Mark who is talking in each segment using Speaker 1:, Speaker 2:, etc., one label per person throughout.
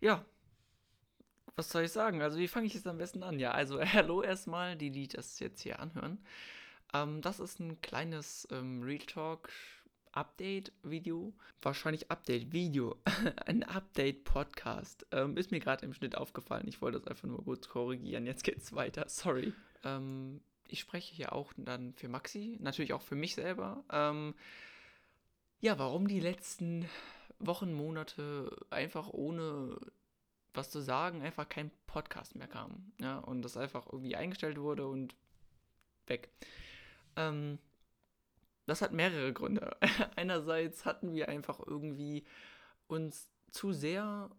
Speaker 1: ja, was soll ich sagen? Also, wie fange ich jetzt am besten an? Ja, also, hallo erstmal, die, die das jetzt hier anhören. Ähm, das ist ein kleines ähm, Real Talk Update-Video. Wahrscheinlich Update-Video. ein Update-Podcast. Ähm, ist mir gerade im Schnitt aufgefallen. Ich wollte das einfach nur kurz korrigieren. Jetzt geht's weiter. Sorry. Ähm, ich spreche hier auch dann für Maxi, natürlich auch für mich selber. Ähm, ja, warum die letzten Wochen, Monate einfach ohne was zu sagen, einfach kein Podcast mehr kam. Ja, und das einfach irgendwie eingestellt wurde und weg. Ähm, das hat mehrere Gründe. Einerseits hatten wir einfach irgendwie uns zu sehr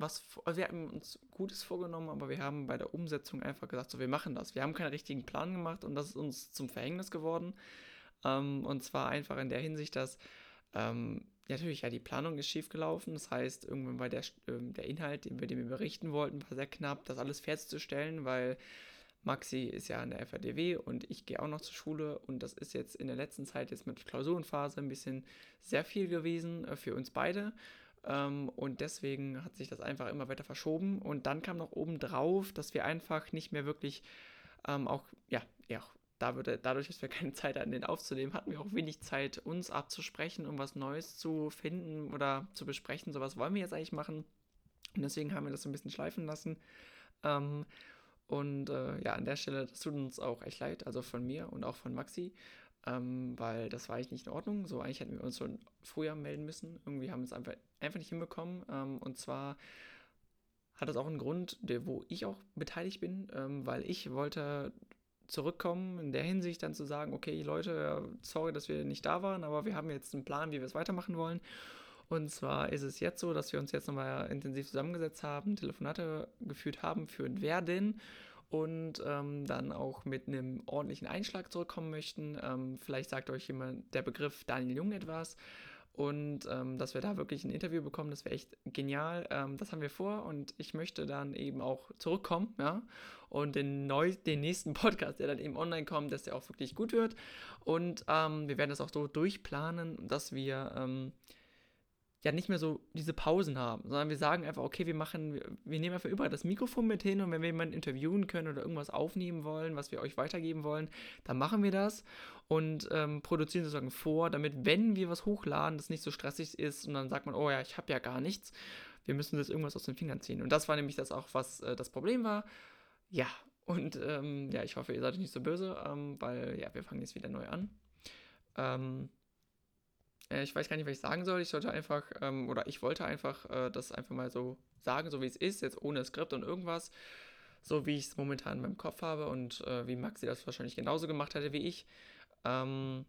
Speaker 1: was, also wir haben uns Gutes vorgenommen, aber wir haben bei der Umsetzung einfach gesagt, so wir machen das. Wir haben keinen richtigen Plan gemacht und das ist uns zum Verhängnis geworden. Ähm, und zwar einfach in der Hinsicht, dass ähm, natürlich, ja, die Planung ist schief gelaufen. Das heißt, irgendwann war der, ähm, der Inhalt, den wir, den wir berichten wollten, war sehr knapp, das alles fertigzustellen, weil Maxi ist ja an der FADW und ich gehe auch noch zur Schule und das ist jetzt in der letzten Zeit jetzt mit Klausurenphase ein bisschen sehr viel gewesen äh, für uns beide. Ähm, und deswegen hat sich das einfach immer weiter verschoben. Und dann kam noch oben drauf, dass wir einfach nicht mehr wirklich ähm, auch, ja, ja, da würde, dadurch, dass wir keine Zeit hatten, den aufzunehmen, hatten wir auch wenig Zeit, uns abzusprechen, um was Neues zu finden oder zu besprechen. So was wollen wir jetzt eigentlich machen. Und deswegen haben wir das so ein bisschen schleifen lassen. Ähm, und äh, ja, an der Stelle, das tut uns auch echt leid, also von mir und auch von Maxi, ähm, weil das war eigentlich nicht in Ordnung. So, eigentlich hätten wir uns schon früher melden müssen. Irgendwie haben wir es einfach, einfach nicht hinbekommen. Ähm, und zwar hat das auch einen Grund, der, wo ich auch beteiligt bin, ähm, weil ich wollte zurückkommen, in der Hinsicht dann zu sagen, okay Leute, sorry, dass wir nicht da waren, aber wir haben jetzt einen Plan, wie wir es weitermachen wollen. Und zwar ist es jetzt so, dass wir uns jetzt nochmal intensiv zusammengesetzt haben, Telefonate geführt haben, führen werden und ähm, dann auch mit einem ordentlichen Einschlag zurückkommen möchten. Ähm, vielleicht sagt euch jemand der Begriff Daniel Jung etwas und ähm, dass wir da wirklich ein Interview bekommen, das wäre echt genial. Ähm, das haben wir vor und ich möchte dann eben auch zurückkommen, ja, und den, neu, den nächsten Podcast, der dann eben online kommt, dass der auch wirklich gut wird und ähm, wir werden das auch so durchplanen, dass wir ähm, ja nicht mehr so diese Pausen haben, sondern wir sagen einfach, okay, wir machen, wir, wir nehmen einfach überall das Mikrofon mit hin und wenn wir jemanden interviewen können oder irgendwas aufnehmen wollen, was wir euch weitergeben wollen, dann machen wir das und ähm, produzieren sozusagen vor, damit, wenn wir was hochladen, das nicht so stressig ist und dann sagt man, oh ja, ich habe ja gar nichts, wir müssen das irgendwas aus den Fingern ziehen. Und das war nämlich das auch, was äh, das Problem war. Ja, und ähm, ja, ich hoffe, ihr seid nicht so böse, ähm, weil ja, wir fangen jetzt wieder neu an. Ähm, äh, ich weiß gar nicht, was ich sagen soll. Ich sollte einfach, ähm, oder ich wollte einfach äh, das einfach mal so sagen, so wie es ist, jetzt ohne Skript und irgendwas. So wie ich es momentan in meinem Kopf habe und äh, wie Maxi das wahrscheinlich genauso gemacht hätte wie ich. Ähm,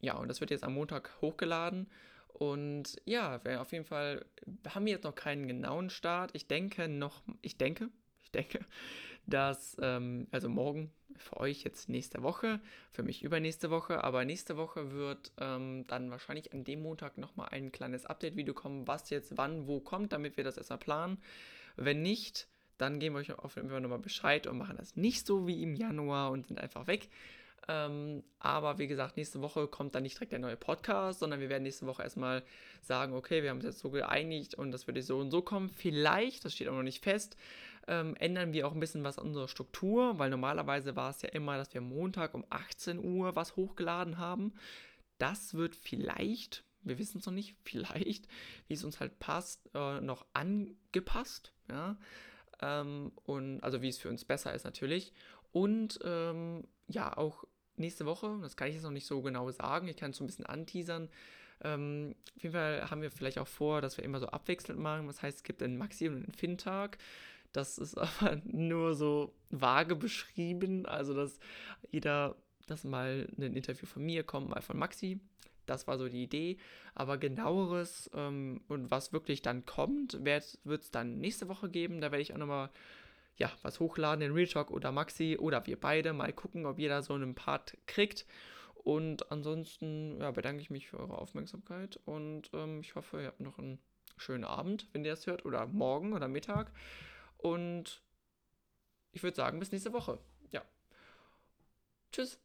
Speaker 1: ja, und das wird jetzt am Montag hochgeladen. Und ja, auf jeden Fall haben wir jetzt noch keinen genauen Start. Ich denke noch, ich denke, denke, dass, ähm, also morgen für euch jetzt nächste Woche, für mich übernächste Woche, aber nächste Woche wird ähm, dann wahrscheinlich an dem Montag nochmal ein kleines Update-Video kommen, was jetzt wann wo kommt, damit wir das erstmal planen. Wenn nicht, dann geben wir euch auf jeden Fall nochmal Bescheid und machen das nicht so wie im Januar und sind einfach weg. Ähm, aber wie gesagt, nächste Woche kommt dann nicht direkt der neue Podcast, sondern wir werden nächste Woche erstmal sagen, okay, wir haben uns jetzt so geeinigt und das würde so und so kommen. Vielleicht, das steht auch noch nicht fest, ähm, ändern wir auch ein bisschen was an unserer Struktur, weil normalerweise war es ja immer, dass wir Montag um 18 Uhr was hochgeladen haben. Das wird vielleicht, wir wissen es noch nicht, vielleicht, wie es uns halt passt, äh, noch angepasst. Ja? Ähm, und also wie es für uns besser ist natürlich. Und ähm, ja, auch nächste Woche, das kann ich jetzt noch nicht so genau sagen, ich kann es so ein bisschen anteasern. Ähm, auf jeden Fall haben wir vielleicht auch vor, dass wir immer so abwechselnd machen. Das heißt, es gibt einen Maxi- und einen Fin-Tag. Das ist aber nur so vage beschrieben, also dass jeder, dass mal ein Interview von mir kommt, mal von Maxi. Das war so die Idee. Aber genaueres ähm, und was wirklich dann kommt, wird es dann nächste Woche geben. Da werde ich auch nochmal ja, was hochladen in Real Talk oder Maxi oder wir beide. Mal gucken, ob jeder so einen Part kriegt. Und ansonsten ja, bedanke ich mich für eure Aufmerksamkeit und ähm, ich hoffe, ihr habt noch einen schönen Abend, wenn ihr das hört, oder morgen oder Mittag. Und ich würde sagen, bis nächste Woche. Ja. Tschüss.